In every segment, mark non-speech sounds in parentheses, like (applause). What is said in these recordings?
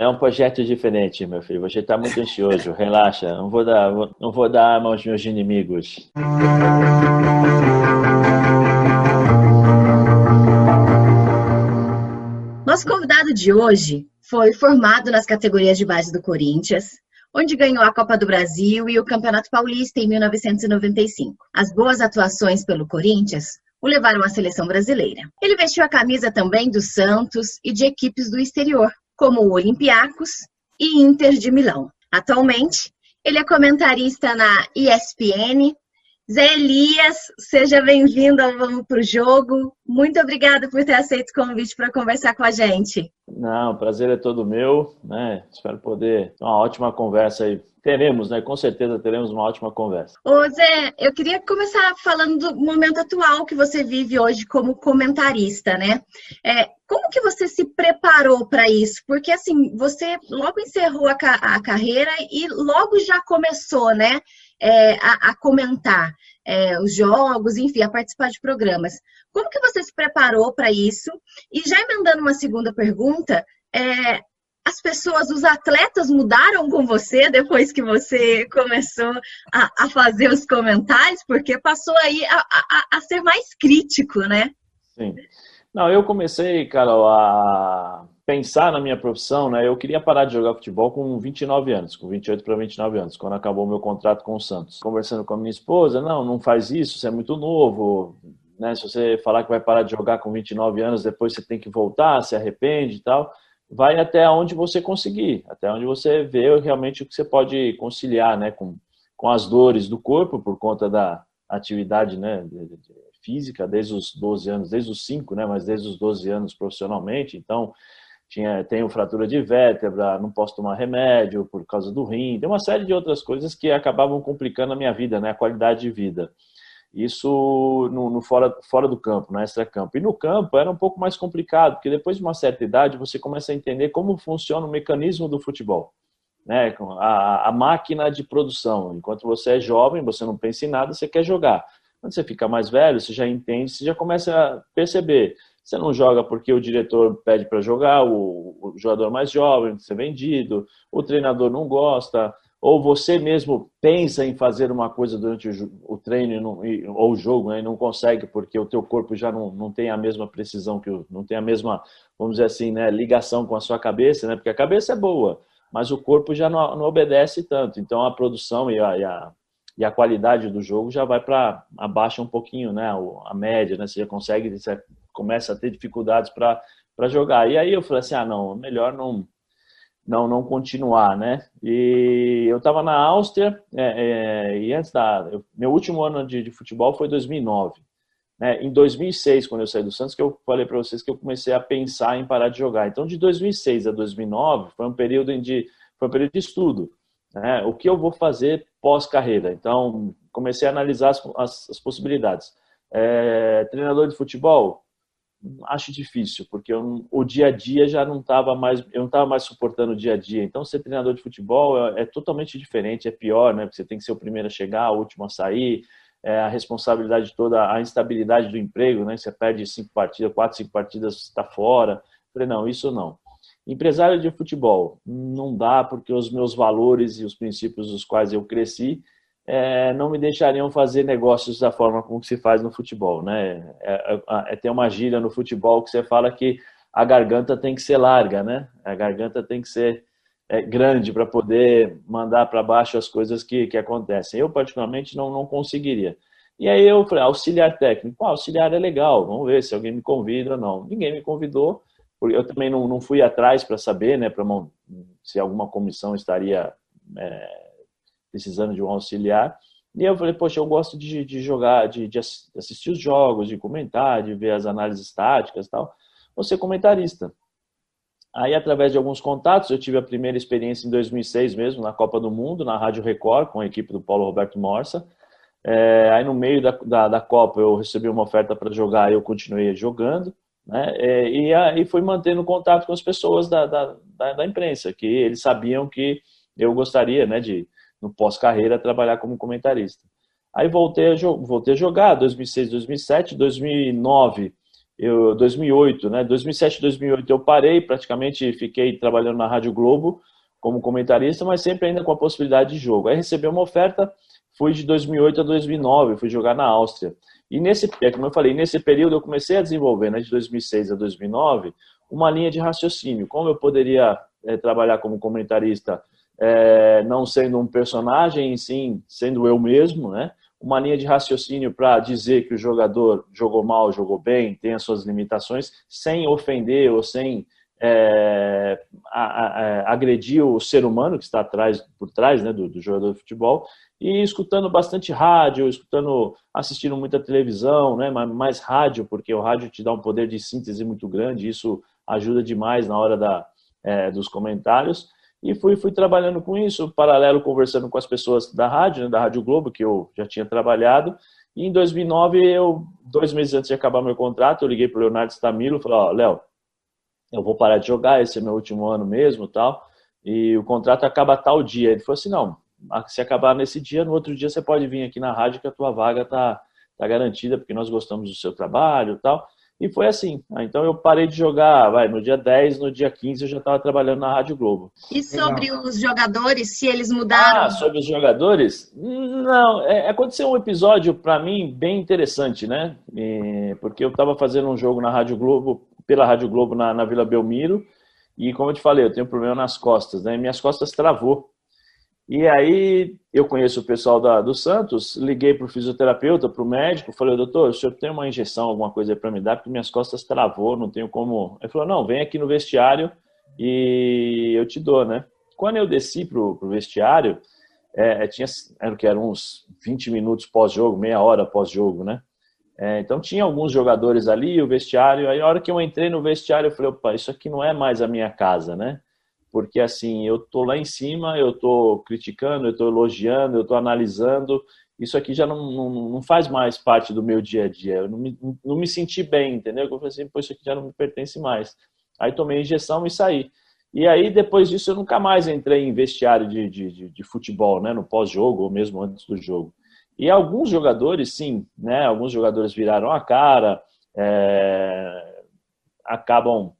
É um projeto diferente, meu filho. Você está muito ansioso. Relaxa. Não vou dar, não vou dar arma aos meus inimigos. Nosso convidado de hoje foi formado nas categorias de base do Corinthians, onde ganhou a Copa do Brasil e o Campeonato Paulista em 1995. As boas atuações pelo Corinthians o levaram à seleção brasileira. Ele vestiu a camisa também do Santos e de equipes do exterior, como o Olympiacos e Inter de Milão. Atualmente, ele é comentarista na ESPN. Zé Elias, seja bem-vindo ao Vamos Pro Jogo. Muito obrigada por ter aceito o convite para conversar com a gente. Não, o prazer é todo meu, né? Espero poder ter uma ótima conversa aí Teremos, né? Com certeza teremos uma ótima conversa. Ô Zé, eu queria começar falando do momento atual que você vive hoje como comentarista, né? É, como que você se preparou para isso? Porque assim, você logo encerrou a, a, carreira e logo já começou, né? É, a, a, comentar é, os jogos, enfim, a participar de programas. Como que você se preparou para isso? E já emendando uma segunda pergunta, é, as pessoas, os atletas mudaram com você depois que você começou a, a fazer os comentários, porque passou aí a, a, a, ser mais crítico, né? Sim. Não, eu comecei, Carol, a pensar na minha profissão, né? Eu queria parar de jogar futebol com 29 anos, com 28 para 29 anos, quando acabou meu contrato com o Santos. Conversando com a minha esposa, não, não faz isso, você é muito novo, né? Se você falar que vai parar de jogar com 29 anos, depois você tem que voltar, se arrepende e tal vai até onde você conseguir, até onde você vê realmente o que você pode conciliar né, com, com as dores do corpo por conta da atividade né, física desde os 12 anos, desde os 5, né, mas desde os 12 anos profissionalmente. Então, tinha, tenho fratura de vértebra, não posso tomar remédio por causa do rim, tem uma série de outras coisas que acabavam complicando a minha vida, né, a qualidade de vida. Isso no, no, fora, fora do campo, no extra-campo. E no campo era um pouco mais complicado, porque depois de uma certa idade você começa a entender como funciona o mecanismo do futebol. Né? A, a máquina de produção. Enquanto você é jovem, você não pensa em nada, você quer jogar. Quando você fica mais velho, você já entende, você já começa a perceber. Você não joga porque o diretor pede para jogar, o, o jogador mais jovem, ser vendido, o treinador não gosta, ou você mesmo pensa em fazer uma coisa durante o, treino não, ou o jogo né, e não consegue porque o teu corpo já não, não tem a mesma precisão que o, não tem a mesma vamos dizer assim né ligação com a sua cabeça né porque a cabeça é boa mas o corpo já não, não obedece tanto. Então a produção e a, e a, e a qualidade do jogo já vai para abaixa um pouquinho né a média né você já consegue começa a ter dificuldades para jogar e aí eu falei assim ah não melhor não não não continuar, né? E eu estava na Áustria é, é, e antes da eu, meu último ano de, de, futebol foi 2009. Né? Em 2006, quando eu saí do Santos, que eu falei para vocês que eu comecei a pensar em parar de jogar. Então, de 2006 a 2009 foi um período de foi um período de estudo. Né? O que eu vou fazer pós carreira? Então, comecei a analisar as, as, as possibilidades. É, treinador de futebol, acho difícil, porque eu, o dia a dia já não estava mais, eu não estava mais suportando o dia a dia. Então, ser treinador de futebol é, é, totalmente diferente, é pior, né? Porque você tem que ser o primeiro a chegar, o último a sair, é, a responsabilidade toda, a instabilidade do emprego, né? Você perde cinco partidas, quatro, cinco partidas, está fora. falei, não, isso não. Empresário de futebol, não dá, porque os meus valores e os princípios dos quais eu cresci é, não me deixariam fazer negócios da forma como se faz no futebol, né? É, é, é, ter uma gíria no futebol que você fala que a garganta tem que ser larga, né? A garganta tem que ser é, grande para poder mandar para baixo as coisas que, que acontecem. Eu, particularmente, não, não conseguiria. E aí eu falei, auxiliar técnico. Ah, auxiliar é legal, vamos ver se alguém me convida ou não. Ninguém me convidou, porque eu também não, não fui atrás para saber, né, pra, se alguma comissão estaria é, precisando de um auxiliar. E eu falei, poxa, eu gosto de, de jogar, de, de, assistir os jogos, de comentar, de ver as análises táticas e tal. Vou ser comentarista. Aí, através de alguns contatos, eu tive a primeira experiência em 2006 mesmo, na Copa do Mundo, na Rádio Record, com a equipe do Paulo Roberto Morsa. É, aí, no meio da, da, da, Copa, eu recebi uma oferta para jogar eu continuei jogando. Né? É, e aí fui mantendo contato com as pessoas da, da, da, da imprensa, que eles sabiam que eu gostaria né, de, no pós-carreira, trabalhar como comentarista. Aí voltei a, voltei a jogar, 2006, 2007, 2009 eu 2008, né? 2007, 2008 eu parei, praticamente fiquei trabalhando na Rádio Globo como comentarista, mas sempre ainda com a possibilidade de jogo. Aí recebi uma oferta, fui de 2008 a 2009, fui jogar na Áustria. E nesse, é como eu falei, nesse período eu comecei a desenvolver, né, de 2006 a 2009, uma linha de raciocínio. Como eu poderia é, trabalhar como comentarista, é, não sendo um personagem, sim, sendo eu mesmo, né? Uma linha de raciocínio para dizer que o jogador jogou mal, jogou bem, tem as suas limitações, sem ofender ou sem é, a, a, agredir o ser humano que está atrás, por trás né, do, do, jogador de futebol e escutando bastante rádio, escutando, assistindo muita televisão, né, mais rádio, porque o rádio te dá um poder de síntese muito grande, isso ajuda demais na hora da, é, dos comentários. E fui, fui trabalhando com isso, paralelo conversando com as pessoas da rádio, né, da Rádio Globo, que eu já tinha trabalhado. E em 2009, eu, dois meses antes de acabar meu contrato, eu liguei para o Leonardo Stamilo e falei, ó, oh, Léo, eu vou parar de jogar, esse é meu último ano mesmo tal, e o contrato acaba tal dia. Ele falou assim, não, se acabar nesse dia, no outro dia você pode vir aqui na rádio que a tua vaga tá, tá garantida, porque nós gostamos do seu trabalho tal. E foi assim. Então eu parei de jogar, vai, no dia 10, no dia 15 eu já estava trabalhando na Rádio Globo. E sobre Legal. os jogadores, se eles mudaram? Ah, sobre os jogadores? Não, é, aconteceu um episódio para mim bem interessante, né? E, porque eu estava fazendo um jogo na Rádio Globo pela Rádio Globo na, na Vila Belmiro. E como eu te falei, eu tenho um problema nas costas, né? Minhas costas travou. E aí eu conheço o pessoal da, do Santos, liguei para o fisioterapeuta, para o médico, falei, doutor, o senhor tem uma injeção, alguma coisa para me dar, porque minhas costas travou, não tenho como. Ele falou, não, vem aqui no vestiário e eu te dou, né? Quando eu desci para o vestiário, é, é, tinha, era que eram uns 20 minutos pós-jogo, meia hora pós-jogo, né? É, então tinha alguns jogadores ali, o vestiário. Aí a hora que eu entrei no vestiário, eu falei, opa, isso aqui não é mais a minha casa, né? Porque assim, eu tô lá em cima, eu tô criticando, eu tô elogiando, eu tô analisando. Isso aqui já não, não, não faz mais parte do meu dia a dia. Eu não me, não me senti bem, entendeu? Eu falei assim, pô, isso aqui já não me pertence mais. Aí tomei injeção e saí. E aí, depois disso, eu nunca mais entrei em vestiário de, de, de, de futebol, né? No pós-jogo ou mesmo antes do jogo. E alguns jogadores, sim, né? Alguns jogadores viraram a cara, é, acabam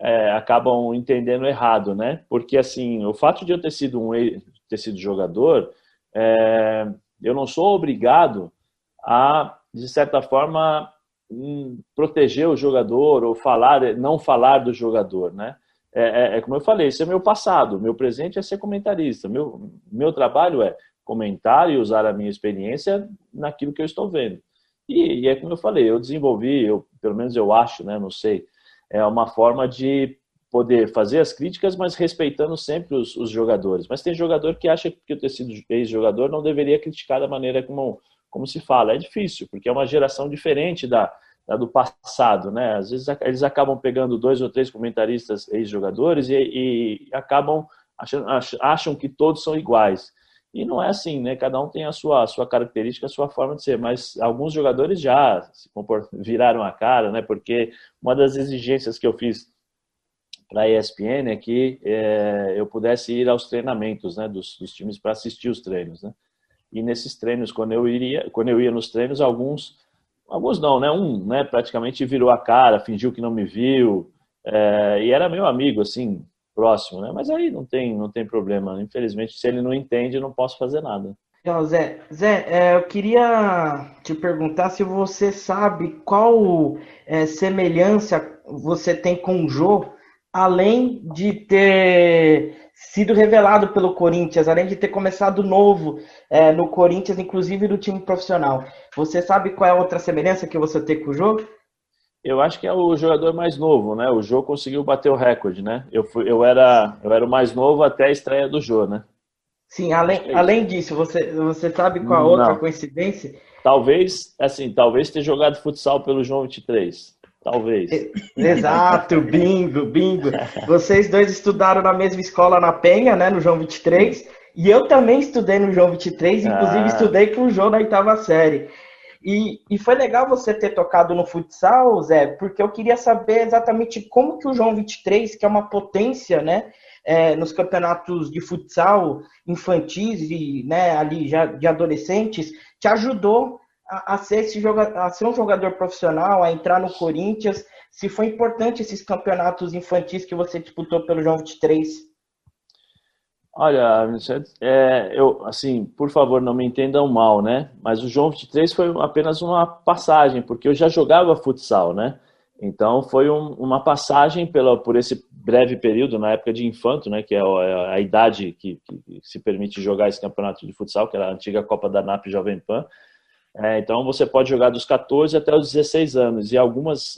é, acabam entendendo errado, né? Porque assim, o fato de eu ter sido um ter sido jogador, é, eu não sou obrigado a, de certa forma, hum, proteger o jogador ou falar, não falar do jogador, né? É, é, é, como eu falei, esse é meu passado, meu presente é ser comentarista, meu, meu trabalho é comentar e usar a minha experiência naquilo que eu estou vendo. E, e, é como eu falei, eu desenvolvi, eu, pelo menos eu acho, né, não sei, é uma forma de poder fazer as críticas, mas respeitando sempre os, os jogadores. Mas tem jogador que acha que eu ter sido ex-jogador não deveria criticar da maneira como, como se fala. É difícil, porque é uma geração diferente da, da do passado, né? Às vezes eles acabam pegando dois ou três comentaristas ex-jogadores e, e, acabam acham que todos são iguais. E não é assim, né? Cada um tem a sua, a sua característica, a sua forma de ser. Mas alguns jogadores já se (laughs) viraram a cara, né? Porque uma das exigências que eu fiz para a ESPN é que é, eu pudesse ir aos treinamentos, né? Dos, dos times para assistir os treinos, né? E nesses treinos, quando eu iria, quando eu ia nos treinos, alguns, alguns não, né? Um, né? Praticamente virou a cara, fingiu que não me viu. É, e era meu amigo, assim, próximo, né? Mas aí não tem, não tem problema. Infelizmente, se ele não entende, não posso fazer nada. Então, Zé, Zé é, eu queria te perguntar se você sabe qual é, semelhança você tem com o Jô, além de ter sido revelado pelo Corinthians, além de ter começado novo é, no Corinthians, inclusive do time profissional. Você sabe qual é a outra semelhança que você tem com o Jô? Eu acho que é o jogador mais novo, né? O Jô conseguiu bater o recorde, né? Eu, fui, eu, era, eu era o mais novo até a estreia do Jô, né? Sim, além, é além disso, você, você sabe qual a outra Não. coincidência? Talvez, assim, talvez ter jogado futsal pelo João 23. Talvez. Exato, bingo, bingo. Vocês dois estudaram na mesma escola na Penha, né? No João 23. E eu também estudei no João 23, inclusive ah. estudei com o João na oitava série. E, e foi legal você ter tocado no futsal, Zé, porque eu queria saber exatamente como que o João 23, que é uma potência, né, é, nos campeonatos de futsal infantis e né, ali já de adolescentes, te ajudou a, a ser, esse joga, a ser um jogador profissional, a entrar no Corinthians? Se foi importante esses campeonatos infantis que você disputou pelo João 23? Olha, é, eu, assim, por favor, não me entendam mal, né? Mas o João 23 foi apenas uma passagem, porque eu já jogava futsal, né? Então foi um, uma passagem pela, por esse breve período, na época de infanto, né? Que é a, é a idade que, que, se permite jogar esse campeonato de futsal, que era a antiga Copa da NAP Jovem Pan. É, então você pode jogar dos 14 até os 16 anos. E algumas,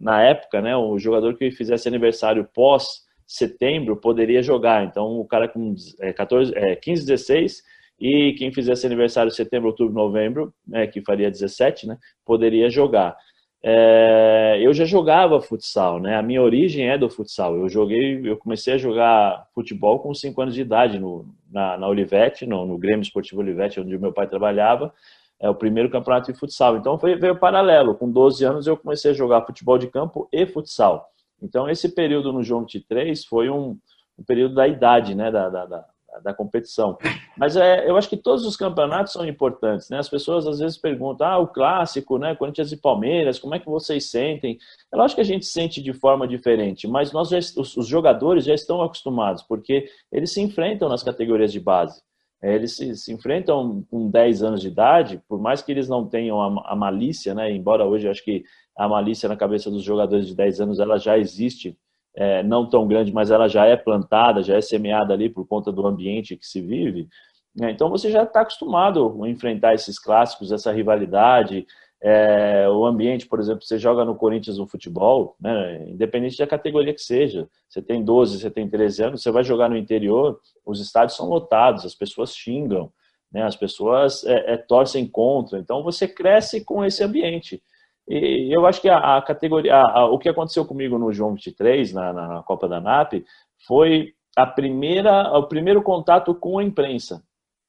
na época, né? O jogador que fizesse aniversário pós setembro poderia jogar. Então, o cara com é, 14, é, 15, 16 e quem fizesse aniversário setembro, outubro, novembro, né, que faria 17, né, poderia jogar. É, eu já jogava futsal, né? A minha origem é do futsal. Eu joguei, eu comecei a jogar futebol com 5 anos de idade no, na, na Olivete, no, no Grêmio Esportivo Olivete, onde meu pai trabalhava. É o primeiro campeonato de futsal. Então foi veio paralelo. Com 12 anos eu comecei a jogar futebol de campo e futsal. Então, esse período no João 23 foi um, um período da idade, né, da, da, da, da competição. Mas é, eu acho que todos os campeonatos são importantes, né? As pessoas às vezes perguntam, ah, o clássico, né, Corinthians e Palmeiras, como é que vocês sentem? É lógico que a gente sente de forma diferente, mas nós já, os, os jogadores já estão acostumados, porque eles se enfrentam nas categorias de base. É, eles se, se, enfrentam com 10 anos de idade, por mais que eles não tenham a, a malícia, né? Embora hoje eu acho que a malícia na cabeça dos jogadores de 10 anos ela já existe, é, não tão grande, mas ela já é plantada, já é semeada ali por conta do ambiente que se vive. Né? Então você já está acostumado a enfrentar esses clássicos, essa rivalidade. É, o ambiente, por exemplo, você joga no Corinthians no futebol, né? independente da categoria que seja, você tem 12, você tem 13 anos, você vai jogar no interior, os estádios são lotados, as pessoas xingam, né? as pessoas é, é torcem contra, então você cresce com esse ambiente. E eu acho que a, a categoria, a, a, o que aconteceu comigo no João 23, na, na Copa da NAP, foi a primeira, o primeiro contato com a imprensa.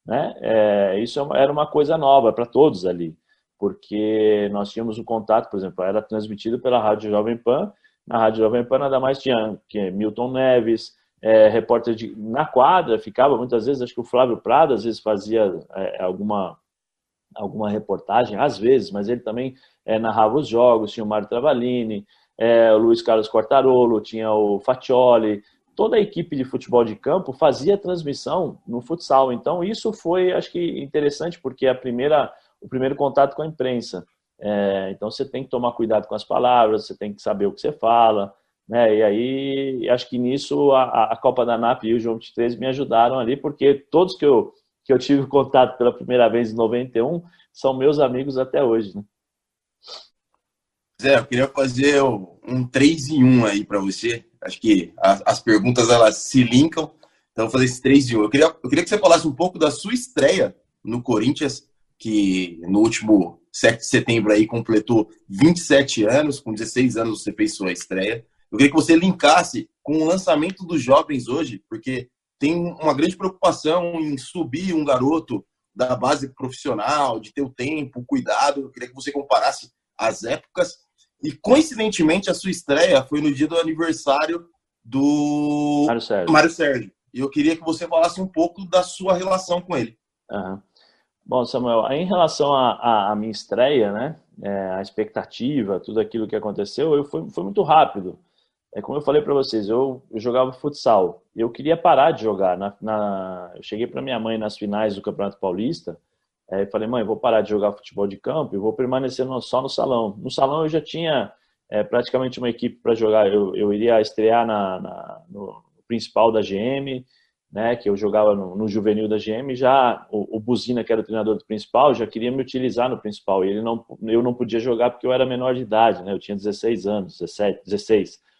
Né? É, isso é era uma coisa nova para todos ali, porque nós tínhamos o contato, por exemplo, era transmitido pela Rádio Jovem Pan. Na Rádio Jovem Pan nada mais tinha que Milton Neves, é, repórter de, na quadra, ficava muitas vezes, acho que o Flávio Prado às vezes fazia é, alguma alguma reportagem, às vezes, mas ele também é, narrava os jogos, tinha o Mário Travalini, é, o Luiz Carlos Quartarolo, tinha o Faccioli, toda a equipe de futebol de campo fazia transmissão no futsal. Então isso foi, acho que, interessante porque a primeira, o primeiro contato com a imprensa. É, então você tem que tomar cuidado com as palavras, você tem que saber o que você fala, né? E aí acho que nisso a, a Copa da NAP e o João 23 me ajudaram ali, porque todos que eu que eu tive contato pela primeira vez em 91 são meus amigos até hoje, né? Zé, eu queria fazer um 3 em 1 aí para você. Acho que as, perguntas elas se linkam. Então, vou fazer esse 3 em 1. Eu queria, eu queria que você falasse um pouco da sua estreia no Corinthians, que no último 7 de setembro aí completou 27 anos, com 16 anos você fez sua estreia. Eu queria que você linkasse com o lançamento dos jovens hoje, porque tem uma grande preocupação em subir um garoto da base profissional, de ter o tempo, o cuidado. Eu queria que você comparasse as épocas. E, coincidentemente, a sua estreia foi no dia do aniversário do Mário Sérgio. Mário Sérgio. E eu queria que você falasse um pouco da sua relação com ele. Uhum. Bom, Samuel, em relação à minha estreia, né, é, a expectativa, tudo aquilo que aconteceu, eu fui, foi muito rápido é como eu falei para vocês, eu, eu, jogava futsal. Eu queria parar de jogar. Na, na eu cheguei para minha mãe nas finais do Campeonato Paulista. É, falei, mãe, vou parar de jogar futebol de campo e vou permanecer no, só no salão. No salão eu já tinha é, praticamente uma equipe para jogar. Eu, eu iria estrear na, na, no principal da GM, né, que eu jogava no, no juvenil da GM. Já o, o, Buzina, que era o treinador do principal, já queria me utilizar no principal. E ele não, eu não podia jogar porque eu era menor de idade, né? Eu tinha 16 anos, 17, 16.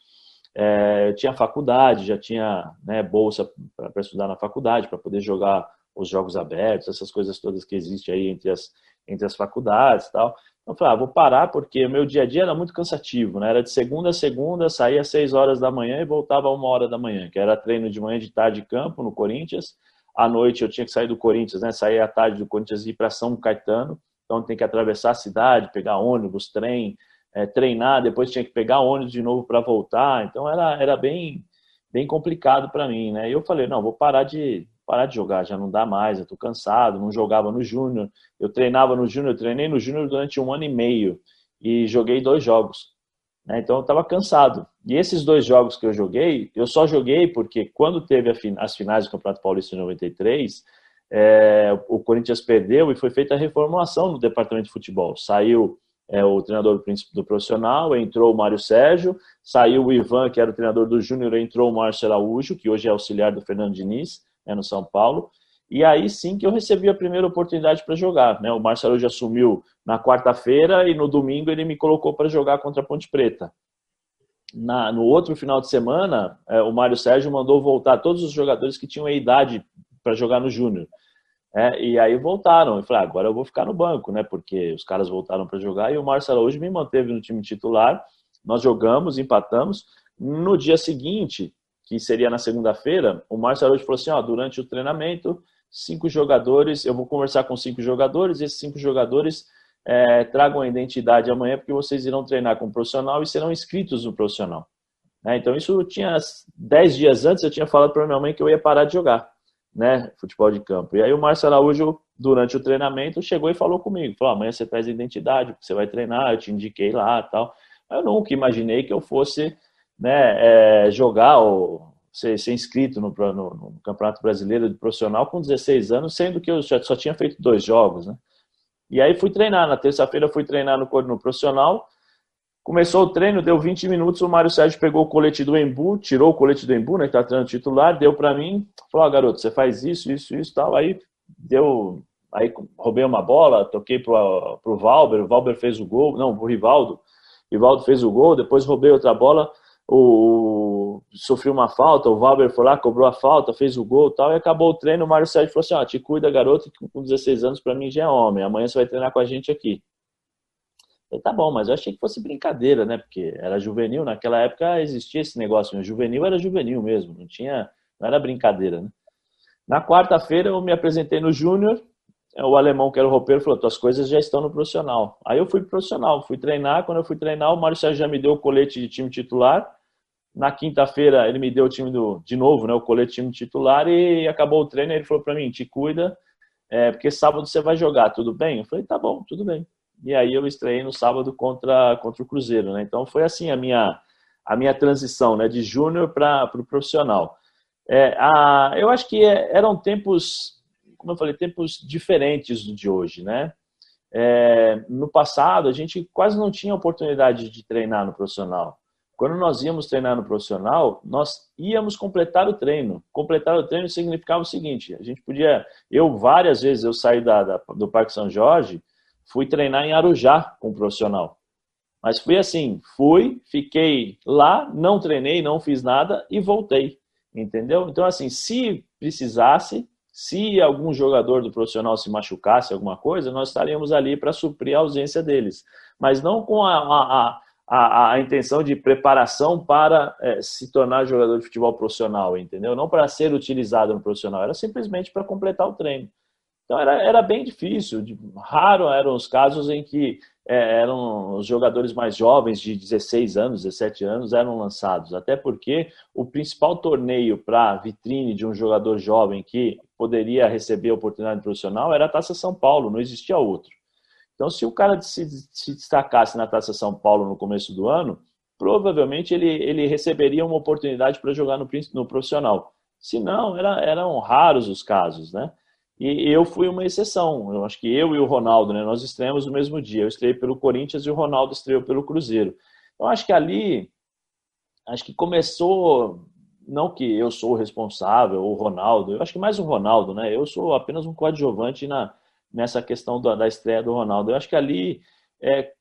É, eu tinha faculdade, já tinha né, bolsa para estudar na faculdade, para poder jogar os jogos abertos, essas coisas todas que existem aí entre as, entre as faculdades e tal. Então, eu falei, ah, vou parar porque meu dia a dia era muito cansativo, né? Era de segunda a segunda, saía às seis horas da manhã e voltava uma hora da manhã, que era treino de manhã de tarde de campo no Corinthians. À noite eu tinha que sair do Corinthians, né? Sair à tarde do Corinthians e ir para São Caetano. Então tem que atravessar a cidade, pegar ônibus, trem, é, treinar, depois tinha que pegar ônibus de novo para voltar, então era, era bem, bem complicado para mim, né? E eu falei, não, vou parar de parar de jogar, já não dá mais, eu tô cansado, não jogava no júnior. Eu treinava no júnior, treinei no júnior durante um ano e meio e joguei dois jogos. Né? Então eu estava cansado. E esses dois jogos que eu joguei, eu só joguei porque quando teve as finais do Campeonato Paulista em 93, é, o Corinthians perdeu e foi feita a reformulação no departamento de futebol. Saiu é, o treinador do, profissional, entrou o Mário Sérgio, saiu o Ivan, que era o treinador do Júnior, entrou o Márcio Araújo, que hoje é auxiliar do Fernando Diniz, né, no São Paulo. E aí sim que eu recebi a primeira oportunidade para jogar. Né? O Márcio Araújo assumiu na quarta-feira e no domingo ele me colocou para jogar contra a Ponte Preta. Na, no outro final de semana, é, o Mário Sérgio mandou voltar todos os jogadores que tinham a idade para jogar no Júnior. É, e aí voltaram. Eu falei, ah, agora eu vou ficar no banco, né? Porque os caras voltaram para jogar e o Marcelo hoje me manteve no time titular. Nós jogamos, empatamos. No dia seguinte, que seria na segunda-feira, o Marcelo hoje falou assim: ó, durante o treinamento, cinco jogadores, eu vou conversar com cinco jogadores, e esses cinco jogadores é, tragam a identidade amanhã, porque vocês irão treinar com o profissional e serão inscritos no profissional. É, então, isso tinha dez dias antes, eu tinha falado para minha mãe que eu ia parar de jogar né, futebol de campo. E aí o Márcio Araújo, durante o treinamento, chegou e falou comigo, falou, amanhã você traz identidade, você vai treinar, eu te indiquei lá tal. Eu nunca imaginei que eu fosse né, é, jogar ou ser, ser inscrito no, no, no, Campeonato Brasileiro de Profissional com 16 anos, sendo que eu já, só tinha feito dois jogos, né? E aí fui treinar, na terça-feira fui treinar no, no profissional, Começou o treino, deu 20 minutos, o Mário Sérgio pegou o colete do Embu, tirou o colete do Embu, né, que tá treinando titular, deu para mim, falou, ah, garoto, você faz isso, isso, isso, tal, aí deu, aí roubei uma bola, toquei pro, pro Valber, o Valber fez o gol, não, o Rivaldo, Rivaldo fez o gol, depois roubei outra bola, o, sofri uma falta, o Valber foi lá, cobrou a falta, fez o gol tal, e acabou o treino, o Mário Sérgio falou assim, ó, te cuida, garoto, que com 16 anos para mim já é homem, amanhã você vai treinar com a gente aqui. Falei, tá bom, mas eu achei que fosse brincadeira, né? Porque era juvenil, naquela época existia esse negócio, né? juvenil era juvenil mesmo, não tinha, não era brincadeira, né? Na quarta-feira eu me apresentei no Júnior, o alemão que era o roupeiro falou, tuas coisas já estão no profissional. Aí eu fui pro profissional, fui treinar, quando eu fui treinar o Mário Sérgio já me deu o colete de time titular, na quinta-feira ele me deu o time do, de novo, né, o colete time titular e acabou o treino, ele falou para mim, te cuida, é, porque sábado você vai jogar, tudo bem? Eu falei, tá bom, tudo bem e aí eu estreiei no sábado contra, contra o Cruzeiro, né? Então foi assim a minha, a minha transição, né? De júnior para o pro profissional. É, a, eu acho que é, eram tempos, como eu falei, tempos diferentes do de hoje, né? É, no passado, a gente quase não tinha oportunidade de treinar no profissional. Quando nós íamos treinar no profissional, nós íamos completar o treino. Completar o treino significava o seguinte: a gente podia, eu várias vezes eu saí da, da do Parque São Jorge fui treinar em Arujá com um profissional. Mas fui assim, fui, fiquei lá, não treinei, não fiz nada e voltei, entendeu? Então, assim, se precisasse, se algum jogador do profissional se machucasse alguma coisa, nós estaríamos ali para suprir a ausência deles. Mas não com a, a, a, a intenção de preparação para é, se tornar jogador de futebol profissional, entendeu? Não para ser utilizado no profissional, era simplesmente para completar o treino. Então era, era bem difícil, raro eram os casos em que é, eram os jogadores mais jovens, de 16 anos, 17 anos, eram lançados. Até porque o principal torneio para vitrine de um jogador jovem que poderia receber oportunidade profissional era a Taça São Paulo, não existia outro. Então, se o cara se, se destacasse na Taça São Paulo no começo do ano, provavelmente ele, ele receberia uma oportunidade para jogar no, no profissional. Se não, era, eram raros os casos, né? E eu fui uma exceção. Eu acho que eu e o Ronaldo, né, nós estreamos no mesmo dia. Eu estreiei pelo Corinthians e o Ronaldo estreou pelo Cruzeiro. Então acho que ali, acho que começou, não que eu sou o responsável, o Ronaldo, eu acho que mais o Ronaldo, né? Eu sou apenas um coadjuvante na, nessa questão da, da estreia do Ronaldo. Eu acho que ali é,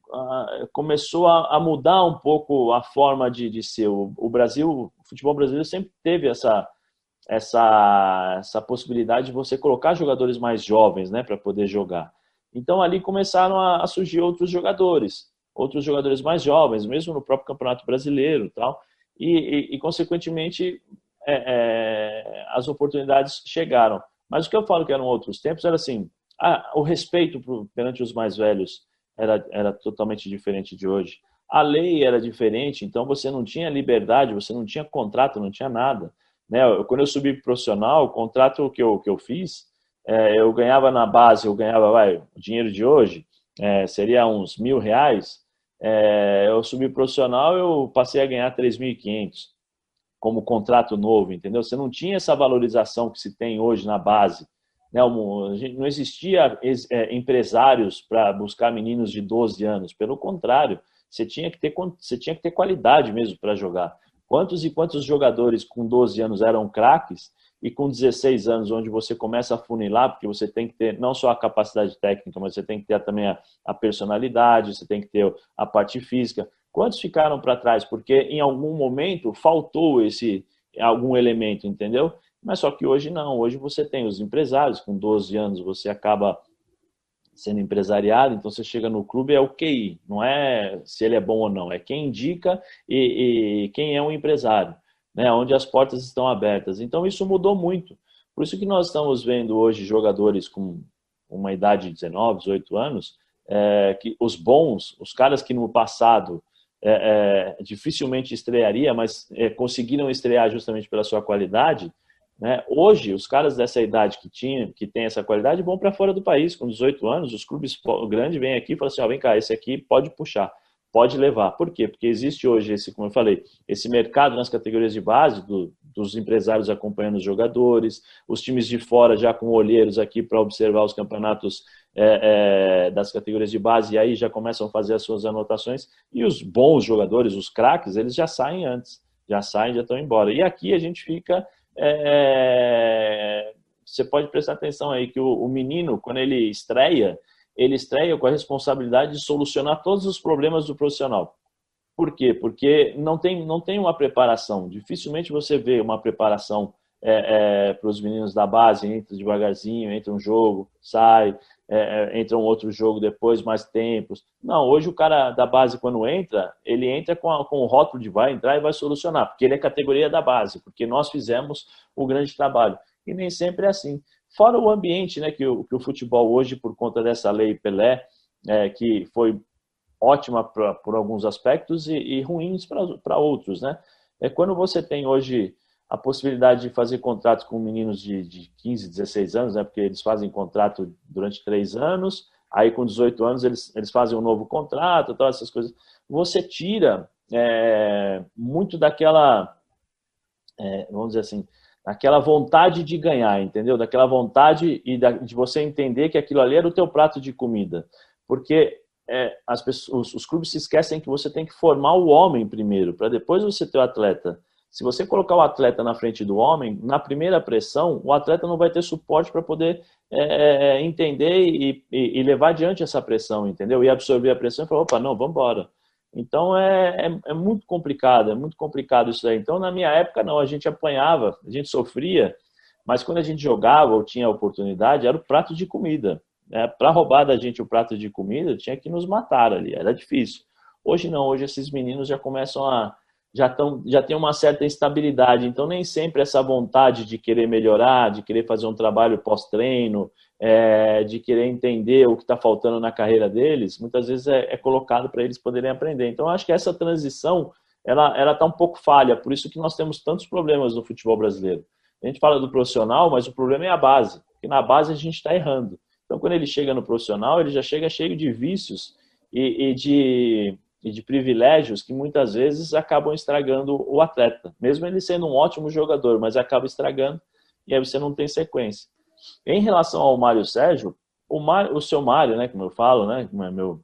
começou a, a, mudar um pouco a forma de, de ser. O, o Brasil, o futebol brasileiro sempre teve essa essa, essa possibilidade de você colocar jogadores mais jovens né, para poder jogar. Então ali começaram a, a, surgir outros jogadores, outros jogadores mais jovens, mesmo no próprio Campeonato Brasileiro tal, e, e, e consequentemente é, é, as oportunidades chegaram. Mas o que eu falo que eram outros tempos era assim, ah, o respeito pro, perante os mais velhos era, era totalmente diferente de hoje. A lei era diferente, então você não tinha liberdade, você não tinha contrato, não tinha nada. Né? Quando eu subi profissional, o contrato que eu, que eu fiz, é, eu ganhava na base, eu ganhava, vai, o dinheiro de hoje, é, seria uns mil reais. É, eu subi profissional, eu passei a ganhar 3.500 como contrato novo, entendeu? Você não tinha essa valorização que se tem hoje na base. Né? Não existia é, empresários para buscar meninos de 12 anos. Pelo contrário, você tinha que ter, você tinha que ter qualidade mesmo para jogar. Quantos e quantos jogadores com 12 anos eram craques e com 16 anos, onde você começa a funilar, porque você tem que ter não só a capacidade técnica, mas você tem que ter também a, a personalidade, você tem que ter a parte física. Quantos ficaram para trás? Porque em algum momento faltou esse algum elemento, entendeu? Mas só que hoje não, hoje você tem os empresários, com 12 anos você acaba sendo empresariado, então você chega no clube é o QI, não é se ele é bom ou não, é quem indica e, e quem é um empresário né, onde as portas estão abertas. Então isso mudou muito. Por isso que nós estamos vendo hoje jogadores com uma idade de 19, 18 anos, é, que os bons, os caras que no passado é, é, dificilmente estrearia, mas é, conseguiram estrear justamente pela sua qualidade, né? Hoje, os caras dessa idade que tinha, que tem essa qualidade, vão para fora do país. Com 18 anos, os clubes grandes vêm aqui e falam assim: ó, vem cá, esse aqui pode puxar pode levar. Por quê? Porque existe hoje esse, como eu falei, esse mercado nas categorias de base do, dos empresários acompanhando os jogadores, os times de fora já com olheiros aqui para observar os campeonatos é, é, das categorias de base e aí já começam a fazer as suas anotações e os bons jogadores, os craques, eles já saem antes, já saem, já estão embora. E aqui a gente fica é, você pode prestar atenção aí que o, o menino, quando ele estreia, ele estreia com a responsabilidade de solucionar todos os problemas do profissional. Por quê? Porque não tem, não tem uma preparação. Dificilmente você vê uma preparação é, é, para os meninos da base, entra devagarzinho, entra um jogo, sai, é, é, entra um outro jogo depois, mais tempos. Não, hoje o cara da base, quando entra, ele entra com, a, com o rótulo de vai entrar e vai solucionar, porque ele é categoria da base, porque nós fizemos o grande trabalho. E nem sempre é assim. Fora o ambiente, né, que o, que o futebol hoje, por conta dessa lei Pelé, é, que foi ótima pra, por alguns aspectos e, e ruins para outros, né? É quando você tem hoje a possibilidade de fazer contratos com meninos de, de 15, 16 anos, né? Porque eles fazem contrato durante três anos, aí com 18 anos eles, eles fazem um novo contrato, todas essas coisas. Você tira é, muito daquela, é, vamos dizer assim, daquela vontade de ganhar, entendeu? Daquela vontade e da, de você entender que aquilo ali era o teu prato de comida. Porque é, as pessoas, os, os, clubes se esquecem que você tem que formar o homem primeiro, para depois você ter o atleta. Se você colocar o atleta na frente do homem, na primeira pressão, o atleta não vai ter suporte para poder é, é, é, entender e, e, levar adiante essa pressão, entendeu? E absorver a pressão e falar, opa, não, vamos embora. Então é, é, é, muito complicado, é muito complicado isso aí. Então na minha época não, a gente apanhava, a gente sofria, mas quando a gente jogava ou tinha oportunidade, era o prato de comida. Né? Para roubar da gente o prato de comida, tinha que nos matar ali, era difícil. Hoje não, hoje esses meninos já começam a, já, tão, já tem uma certa instabilidade, então nem sempre essa vontade de querer melhorar, de querer fazer um trabalho pós-treino, é, de querer entender o que está faltando na carreira deles, muitas vezes é, é colocado para eles poderem aprender. Então, acho que essa transição ela está um pouco falha, por isso que nós temos tantos problemas no futebol brasileiro. A gente fala do profissional, mas o problema é a base, porque na base a gente está errando. Então, quando ele chega no profissional, ele já chega cheio de vícios e, e de, e de privilégios que muitas vezes acabam estragando o atleta, mesmo ele sendo um ótimo jogador, mas acaba estragando e aí você não tem sequência. Em relação ao Mário Sérgio, o, o seu Mário, né, como eu falo, né, como é meu...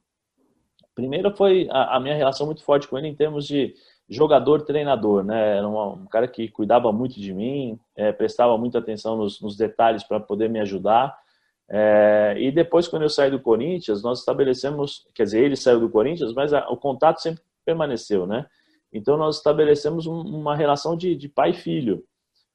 Primeiro foi a, a minha relação muito forte com ele em termos de jogador-treinador, né? Era um, um, cara que cuidava muito de mim, é, prestava muita atenção nos, nos detalhes para poder me ajudar. É, e depois, quando eu saí do Corinthians, nós estabelecemos, quer dizer, ele saiu do Corinthians, mas a, o contato sempre permaneceu, né? Então, nós estabelecemos um, uma relação de, de pai e filho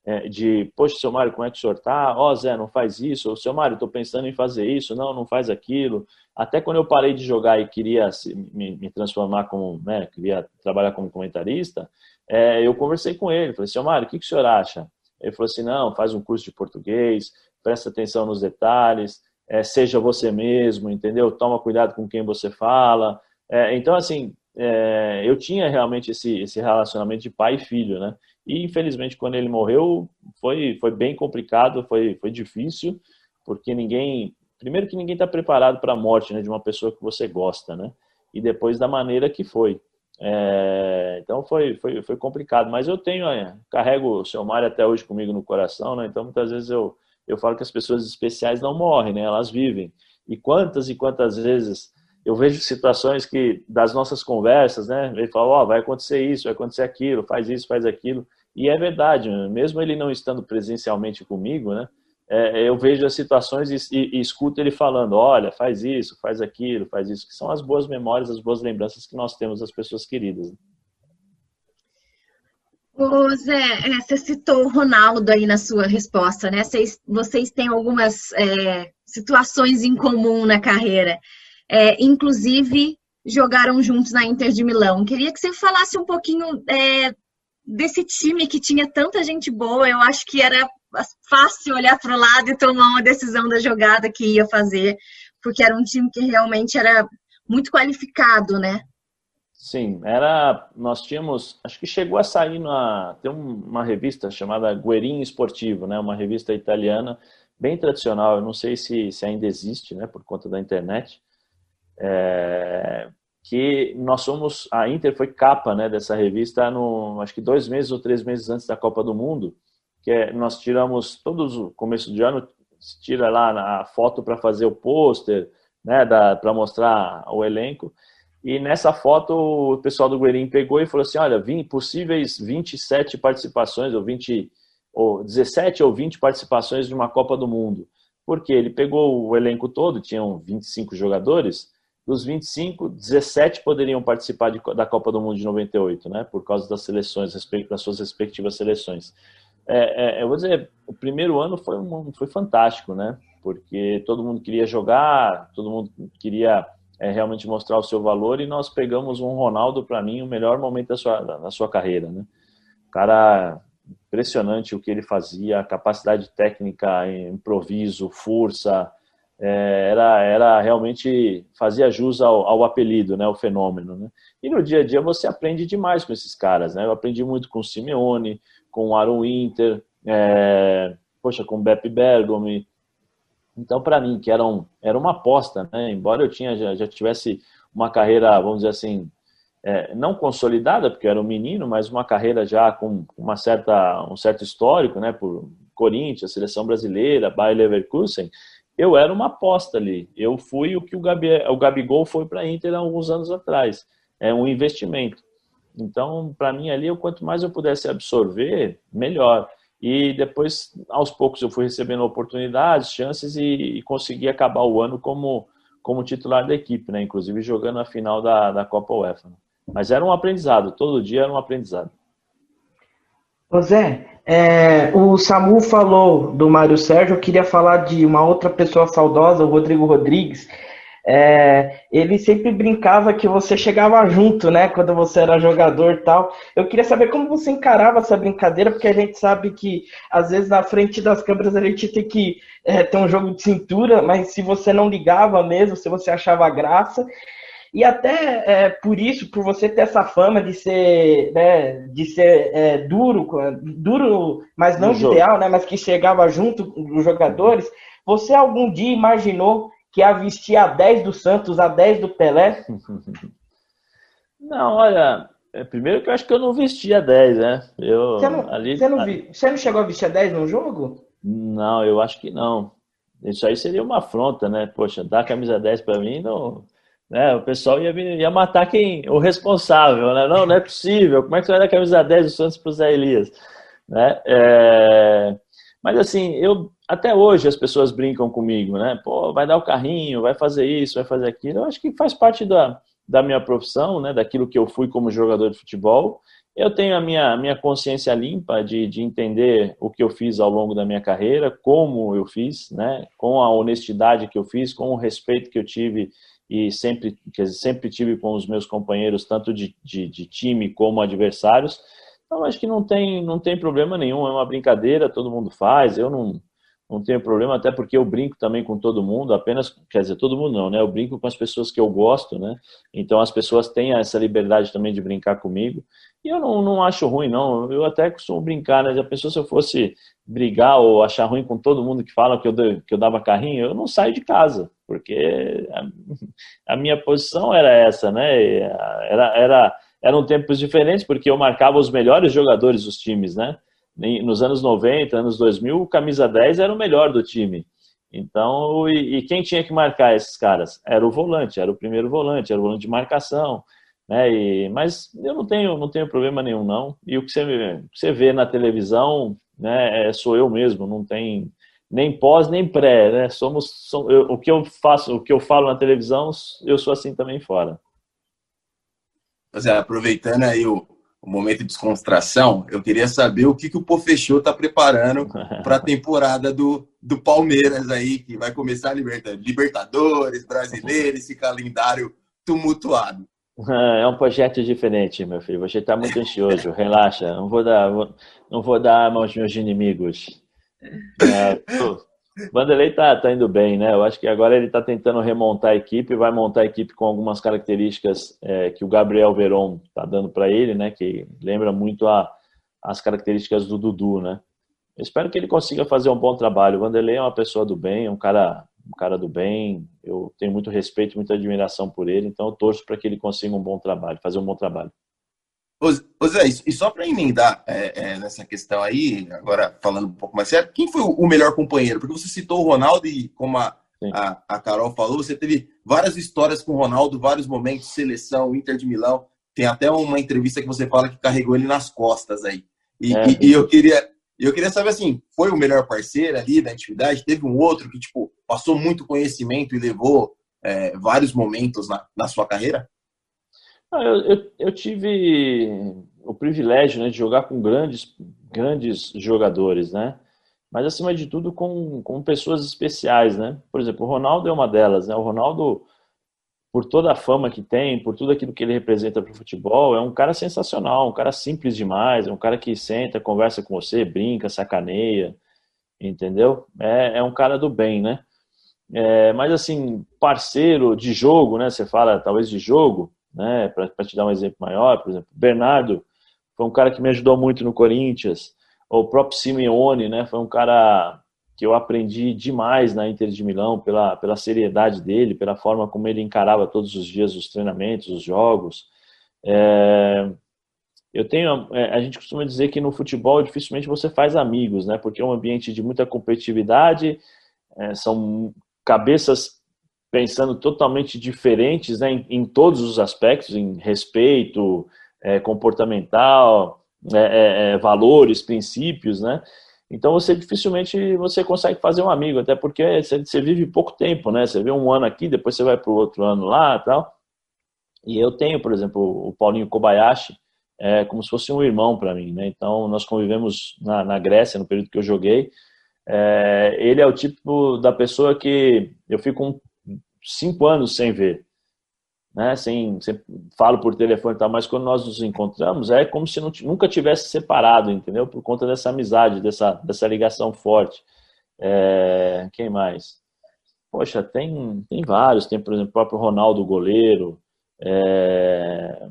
é, de, poxa, seu Mário, como é que o senhor está? Ó, oh, Zé, não faz isso. Ou, seu Mário, estou pensando em fazer isso. Não, não faz aquilo. Até quando eu parei de jogar e queria me, me transformar como, né, queria trabalhar como comentarista, é, eu conversei com ele. Falei, seu Mário, o que, que o senhor acha? Ele falou assim, não, faz um curso de português, presta atenção nos detalhes, é, seja você mesmo, entendeu? Toma cuidado com quem você fala. É, então, assim, é, eu tinha realmente esse, esse relacionamento de pai e filho, né? E infelizmente quando ele morreu foi foi bem complicado, foi foi difícil, porque ninguém, primeiro que ninguém está preparado para a morte, né, de uma pessoa que você gosta, né? E depois da maneira que foi. É, então foi, foi, foi complicado, mas eu tenho, é, carrego o seu Mário até hoje comigo no coração, né? Então muitas vezes eu, eu falo que as pessoas especiais não morrem, né? Elas vivem. E quantas e quantas vezes eu vejo situações que das nossas conversas, né? Ele fala, ó, oh, vai acontecer isso, vai acontecer aquilo, faz isso, faz aquilo. E é verdade, mesmo ele não estando presencialmente comigo, né? É, eu vejo as situações e, e, e, escuto ele falando, olha, faz isso, faz aquilo, faz isso, que são as boas memórias, as boas lembranças que nós temos das pessoas queridas. Né? Ô Zé, é, você citou o Ronaldo aí na sua resposta, né? Vocês, vocês têm algumas é, situações em comum na carreira. É, inclusive, jogaram juntos na Inter de Milão. Queria que você falasse um pouquinho é, desse time que tinha tanta gente boa. Eu acho que era fácil olhar para o lado e tomar uma decisão da jogada que ia fazer, porque era um time que realmente era muito qualificado, né? Sim, era. Nós tínhamos, acho que chegou a sair na tem uma revista chamada Guerin Esportivo, né? Uma revista italiana bem tradicional. Eu não sei se, se ainda existe, né? Por conta da internet. É, que nós somos a Inter foi capa, né? Dessa revista no acho que dois meses ou três meses antes da Copa do Mundo que é, nós tiramos todos o começo de ano, tira lá a foto para fazer o pôster, né, para mostrar o elenco. E nessa foto o pessoal do Guerin pegou e falou assim: olha, vim, possíveis 27 participações, ou 20, ou 17 ou 20 participações de uma Copa do Mundo. Porque ele pegou o elenco todo, tinham 25 jogadores, dos 25, 17 poderiam participar de, da Copa do Mundo de 98, né? Por causa das seleções, das suas respectivas seleções é, é, eu vou dizer, o primeiro ano foi, um, foi fantástico, né? Porque todo mundo queria jogar, todo mundo queria é, realmente mostrar o seu valor e nós pegamos um Ronaldo, para mim, o melhor momento da sua, da sua carreira, né? Cara, impressionante o que ele fazia, capacidade técnica, improviso, força, é, era, era realmente fazia jus ao, ao, apelido, né, o fenômeno. Né? E no dia a dia você aprende demais com esses caras. Né? Eu aprendi muito com o Simeone, com o Aaron Winter, é, poxa, com o Beppe Bergomi. Então, para mim, que era, um, era uma aposta, né? embora eu tinha, já, já tivesse uma carreira, vamos dizer assim, é, não consolidada, porque eu era um menino, mas uma carreira já com uma certa, um certo histórico, né, por Corinthians, seleção brasileira, Bayer Leverkusen, eu era uma aposta ali. Eu fui o que o, Gabi, o Gabigol foi para a Inter há alguns anos atrás. É um investimento. Então, para mim ali, quanto mais eu pudesse absorver, melhor. E depois, aos poucos, eu fui recebendo oportunidades, chances e, e consegui acabar o ano como, como titular da equipe, né? inclusive jogando a final da, da Copa UEFA. Mas era um aprendizado, todo dia era um aprendizado. José, é, o Samu falou do Mário Sérgio, eu queria falar de uma outra pessoa saudosa, o Rodrigo Rodrigues, é, ele sempre brincava que você chegava junto, né? Quando você era jogador e tal. Eu queria saber como você encarava essa brincadeira, porque a gente sabe que às vezes na frente das câmeras a gente tem que é, ter um jogo de cintura, mas se você não ligava mesmo, se você achava graça. E até é, por isso, por você ter essa fama de ser, né, de ser é, duro, duro, mas não ideal, né, mas que chegava junto dos jogadores, você algum dia imaginou que a vestir a 10 do Santos, a 10 do Pelé? (laughs) Não, olha, é, primeiro que eu acho que eu não vestia 10, né? Eu, você, não, ali, você, não vi, você não chegou a vestir a 10 no jogo? Não, eu acho que não. Isso aí seria uma afronta, né? Poxa, dar a camisa 10 para mim, não, né? o pessoal ia, ia matar quem, o responsável, né? Não, não é possível. Como é que você vai dar a camisa 10 do Santos para o Zé Elias? Né? É... Mas assim, eu até hoje as pessoas brincam comigo, né? Pô, vai dar o carrinho, vai fazer isso, vai fazer aquilo. Eu acho que faz parte da, da minha profissão, né? Daquilo que eu fui como jogador de futebol. Eu tenho a minha, minha consciência limpa de, de entender o que eu fiz ao longo da minha carreira, como eu fiz, né? Com a honestidade que eu fiz, com o respeito que eu tive e sempre, dizer, sempre tive com os meus companheiros, tanto de, de, de time como adversários. Então, acho que não tem, não tem problema nenhum, é uma brincadeira, todo mundo faz, eu não, não tenho problema, até porque eu brinco também com todo mundo, apenas, quer dizer, todo mundo não, né? Eu brinco com as pessoas que eu gosto, né? Então, as pessoas têm essa liberdade também de brincar comigo. E eu não, não acho ruim, não. Eu até costumo brincar, né? Já pensou se eu fosse brigar ou achar ruim com todo mundo que fala que eu, que eu dava carrinho? Eu não saio de casa, porque a, (laughs) a minha posição era essa, né? Era, era, eram tempos diferentes, porque eu marcava os melhores jogadores dos times, né? Nos anos 90, anos 2000, o camisa 10 era o melhor do time. Então, e, e, quem tinha que marcar esses caras? Era o volante, era o primeiro volante, era o volante de marcação. Né? E, mas eu não tenho, não tenho problema nenhum, não. E o que você, o que você vê na televisão né, é, sou eu mesmo, não tem nem pós nem pré. Né? Somos, eu, o que eu faço, o que eu falo na televisão, eu sou assim também fora. Pois é, aproveitando aí o, o momento de descontração, eu queria saber o que, que o Pofechou está preparando (laughs) para a temporada do, do Palmeiras aí, que vai começar a Libertadores, Brasileiro, esse calendário tumultuado. (laughs) É um projeto diferente, meu filho. Você está muito ansioso. Relaxa. Não vou dar, não vou dar arma aos meus inimigos. (laughs) É, Vanderlei tá, tá indo bem, né? Eu acho que agora ele está tentando remontar a equipe, vai montar a equipe com algumas características é, que o Gabriel Veron está dando para ele, né? Que lembra muito a, as características do Dudu, né? Espero que ele consiga fazer um bom trabalho. O Vanderlei é uma pessoa do bem, é um cara, um cara do bem. Eu tenho muito respeito, muita admiração por ele, então eu torço para que ele consiga um bom trabalho, fazer um bom trabalho. Ô Zé, e só para emendar é, é, nessa questão aí, agora falando um pouco mais sério, quem foi o melhor companheiro? Porque você citou o Ronaldo e, como a, a, a, Carol falou, você teve várias histórias com o Ronaldo, vários momentos, seleção, Inter de Milão. Tem até uma entrevista que você fala que carregou ele nas costas aí. E, é, e, e eu queria eu queria saber assim, foi o melhor parceiro ali da atividade? Teve um outro que tipo passou muito conhecimento e levou é, vários momentos na, na sua carreira? Eu, eu, eu, tive o privilégio né, de jogar com grandes, grandes jogadores, né? Mas acima de tudo com, com pessoas especiais, né? Por exemplo, o Ronaldo é uma delas, né? O Ronaldo, por toda a fama que tem, por tudo aquilo que ele representa para o futebol, é um cara sensacional, um cara simples demais, é um cara que senta, conversa com você, brinca, sacaneia, entendeu? É, é um cara do bem, né? É, mas assim, parceiro de jogo, né? Você fala talvez de jogo, né? Para te dar um exemplo maior, por exemplo, Bernardo foi um cara que me ajudou muito no Corinthians, o próprio Simeone, né? Foi um cara que eu aprendi demais na Inter de Milão pela, pela seriedade dele, pela forma como ele encarava todos os dias os treinamentos, os jogos. É, eu tenho, é, a gente costuma dizer que no futebol dificilmente você faz amigos, né? Porque é um ambiente de muita competitividade, é, são cabeças pensando totalmente diferentes né, em, em todos os aspectos, em respeito é, comportamental, é, é, é, valores, princípios, né? Então você dificilmente você consegue fazer um amigo, até porque você, você vive pouco tempo, né? Você vê um ano aqui, depois você vai para o outro ano lá, tal. E eu tenho, por exemplo, o Paulinho Kobayashi, é como se fosse um irmão para mim, né? Então nós convivemos na, na, Grécia no período que eu joguei. É, ele é o tipo da pessoa que eu fico um cinco anos sem ver, né? Sem, sem falo por telefone e tal, mas quando nós nos encontramos é como se não, nunca tivesse separado, entendeu? Por conta dessa amizade, dessa, dessa ligação forte. É, quem mais? Poxa, tem, tem vários. Tem, por exemplo, o próprio Ronaldo, goleiro. É,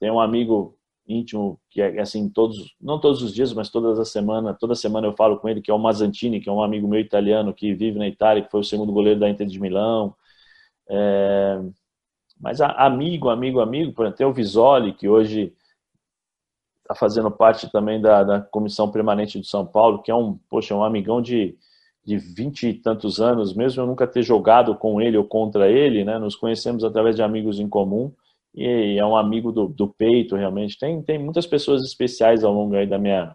tem um amigo íntimo que é assim todos não todos os dias mas todas as semana toda semana eu falo com ele que é o Mazzantini que é um amigo meu italiano que vive na Itália que foi o segundo goleiro da Inter de Milão é, mas amigo, amigo, amigo, por exemplo, tem o Visoli, que hoje está fazendo parte também da, da comissão permanente de São Paulo, que é um, poxa, um amigão de de vinte e tantos anos, mesmo eu nunca ter jogado com ele ou contra ele, né? Nos conhecemos através de amigos em comum e é um amigo do, do peito, realmente. Tem, tem muitas pessoas especiais ao longo aí da minha,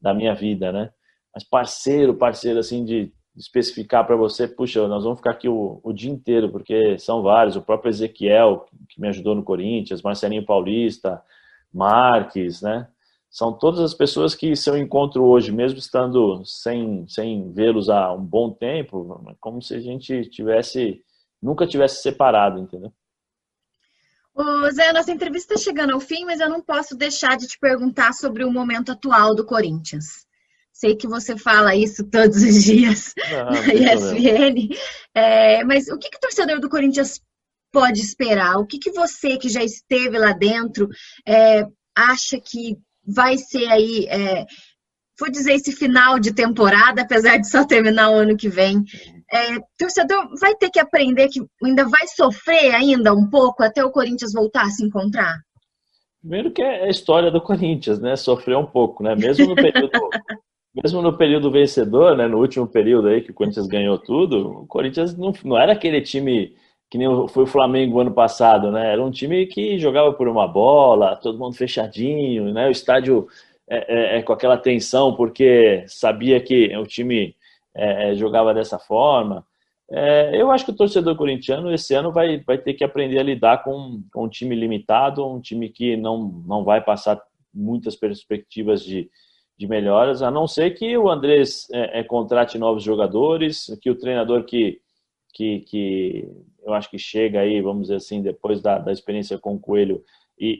da minha vida, né? Mas parceiro, parceiro, assim, de especificar para você, puxa, nós vamos ficar aqui o, o, dia inteiro, porque são vários, o próprio Ezequiel, que me ajudou no Corinthians, Marcelinho Paulista, Marques, né? São todas as pessoas que se eu encontro hoje, mesmo estando sem, sem vê-los há um bom tempo, como se a gente tivesse, nunca tivesse separado, entendeu? Ô Zé, nossa entrevista está chegando ao fim, mas eu não posso deixar de te perguntar sobre o momento atual do Corinthians. Sei que você fala isso todos os dias não, na ESPN, é, mas o que, que o torcedor do Corinthians pode esperar? O que, que você, que já esteve lá dentro, é, acha que vai ser aí, é, vou dizer, esse final de temporada, apesar de só terminar o ano que vem? É, torcedor vai ter que aprender que ainda vai sofrer ainda um pouco até o Corinthians voltar a se encontrar? Primeiro que é a história do Corinthians, né? Sofreu um pouco, né? Mesmo no período, (laughs) mesmo no período vencedor, né? No último período aí que o Corinthians ganhou tudo, o Corinthians não, não era aquele time que nem foi o Flamengo ano passado, né? Era um time que jogava por uma bola, todo mundo fechadinho, né? O estádio é, é, é com aquela tensão porque sabia que o time é, é, jogava dessa forma. É, eu acho que o torcedor corintiano esse ano vai, vai ter que aprender a lidar com, com um time limitado, um time que não, não vai passar muitas perspectivas de, de melhoras, a não ser que o Andrés é, é, contrate novos jogadores, que o treinador que, que, que eu acho que chega aí, vamos dizer assim, depois da, da experiência com o Coelho, e,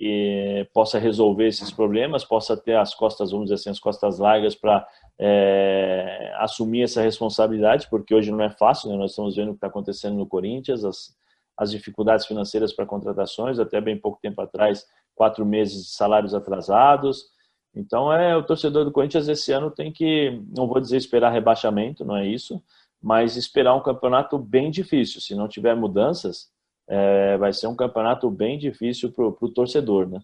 e, possa resolver esses problemas, possa ter as costas, vamos dizer assim, as costas largas para é, assumir essa responsabilidade, porque hoje não é fácil, né? nós estamos vendo o que está acontecendo no Corinthians, as, as dificuldades financeiras para contratações, até bem pouco tempo atrás, quatro meses de salários atrasados. Então, é o torcedor do Corinthians esse ano tem que, não vou dizer esperar rebaixamento, não é isso, mas esperar um campeonato bem difícil. Se não tiver mudanças, é, vai ser um campeonato bem difícil para o torcedor, né?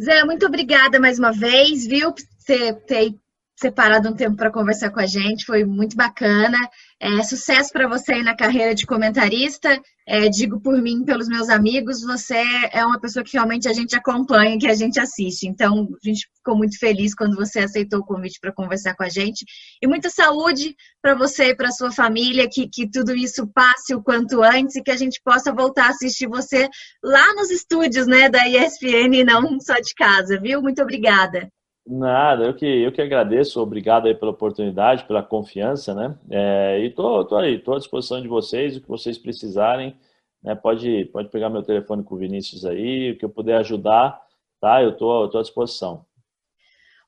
Zé, muito obrigada mais uma vez, viu, ter, ter separado um tempo para conversar com a gente, foi muito bacana. É, sucesso para você aí na carreira de comentarista. É, digo por mim, pelos meus amigos, você é uma pessoa que realmente a gente acompanha, que a gente assiste. Então, a gente ficou muito feliz quando você aceitou o convite para conversar com a gente. E muita saúde para você e para sua família, que, que tudo isso passe o quanto antes e que a gente possa voltar a assistir você lá nos estúdios né, da ESPN e não só de casa, viu? Muito obrigada. Nada, eu que, eu que agradeço, obrigado aí pela oportunidade, pela confiança, né? É, e tô, tô aí, tô à disposição de vocês, o que vocês precisarem, né? Pode, pode pegar meu telefone com o Vinícius aí, o que eu puder ajudar, tá? Eu tô, eu tô à disposição.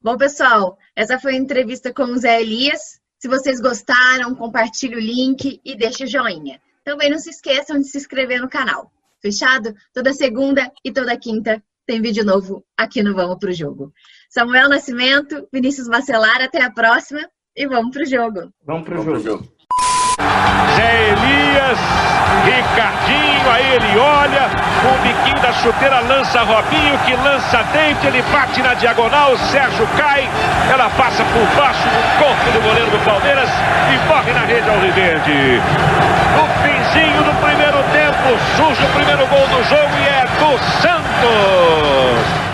Bom, pessoal, essa foi a entrevista com o Zé Elias. Se vocês gostaram, compartilhe o link e deixe o joinha. Também não se esqueçam de se inscrever no canal. Fechado? Toda segunda e toda quinta tem vídeo novo aqui no Vamos Pro Jogo. Samuel Nascimento, Vinícius Bacelar, até a próxima e vamos pro jogo. Vamos pro vamos jogo. Pro jogo. Zé Elias, Ricardinho, aí ele olha, com o biquinho da chuteira lança Robinho, que lança dentro, ele bate na diagonal, Sérgio cai, ela passa por baixo do corpo do goleiro do Palmeiras e morre na rede ao Riverde. No finzinho do primeiro tempo, surge o primeiro gol do jogo e é do Santos.